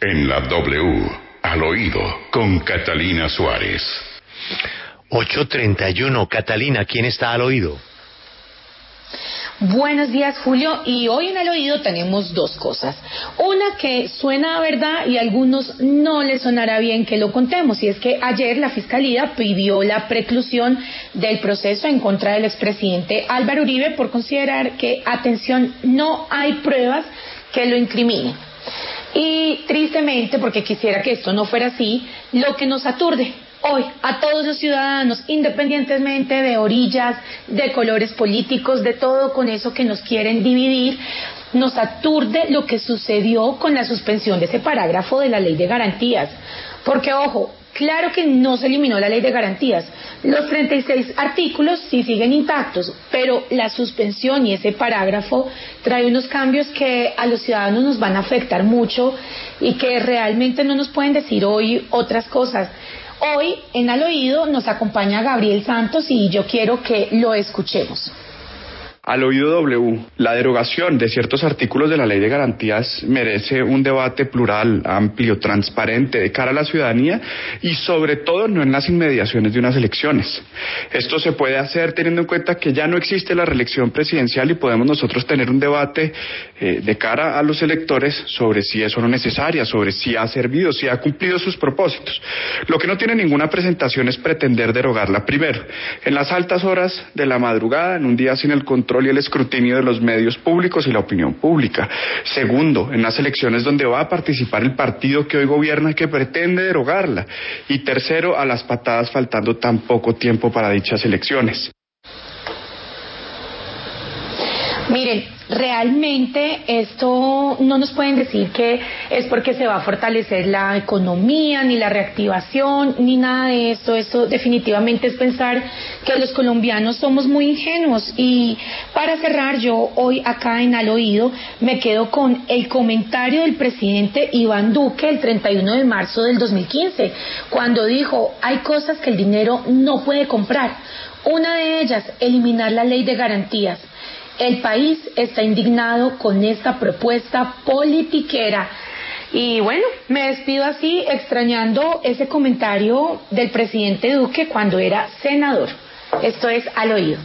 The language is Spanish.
En la W, al oído, con Catalina Suárez. 831. Catalina, ¿quién está al oído? Buenos días, Julio. Y hoy en el oído tenemos dos cosas. Una que suena a verdad y a algunos no les sonará bien que lo contemos. Y es que ayer la Fiscalía pidió la preclusión del proceso en contra del expresidente Álvaro Uribe por considerar que, atención, no hay pruebas que lo incriminen. Y tristemente, porque quisiera que esto no fuera así, lo que nos aturde hoy a todos los ciudadanos, independientemente de orillas, de colores políticos, de todo con eso que nos quieren dividir, nos aturde lo que sucedió con la suspensión de ese parágrafo de la ley de garantías. Porque, ojo, claro que no se eliminó la ley de garantías. Los 36 artículos sí siguen intactos, pero la suspensión y ese parágrafo trae unos cambios que a los ciudadanos nos van a afectar mucho y que realmente no nos pueden decir hoy otras cosas. Hoy en Al Oído nos acompaña Gabriel Santos y yo quiero que lo escuchemos. Al oído W, la derogación de ciertos artículos de la ley de garantías merece un debate plural, amplio, transparente de cara a la ciudadanía y sobre todo no en las inmediaciones de unas elecciones. Esto se puede hacer teniendo en cuenta que ya no existe la reelección presidencial y podemos nosotros tener un debate eh, de cara a los electores sobre si es o no necesaria, sobre si ha servido, si ha cumplido sus propósitos. Lo que no tiene ninguna presentación es pretender derogarla. Primero, en las altas horas de la madrugada, en un día sin el control y el escrutinio de los medios públicos y la opinión pública. Segundo, en las elecciones donde va a participar el partido que hoy gobierna que pretende derogarla. Y tercero, a las patadas faltando tan poco tiempo para dichas elecciones. Miren, realmente esto no nos pueden decir que es porque se va a fortalecer la economía, ni la reactivación, ni nada de esto. Esto definitivamente es pensar que los colombianos somos muy ingenuos. Y para cerrar, yo hoy acá en Al Oído me quedo con el comentario del presidente Iván Duque el 31 de marzo del 2015, cuando dijo, hay cosas que el dinero no puede comprar. Una de ellas, eliminar la ley de garantías. El país está indignado con esta propuesta politiquera. Y bueno, me despido así extrañando ese comentario del presidente Duque cuando era senador. Esto es al oído.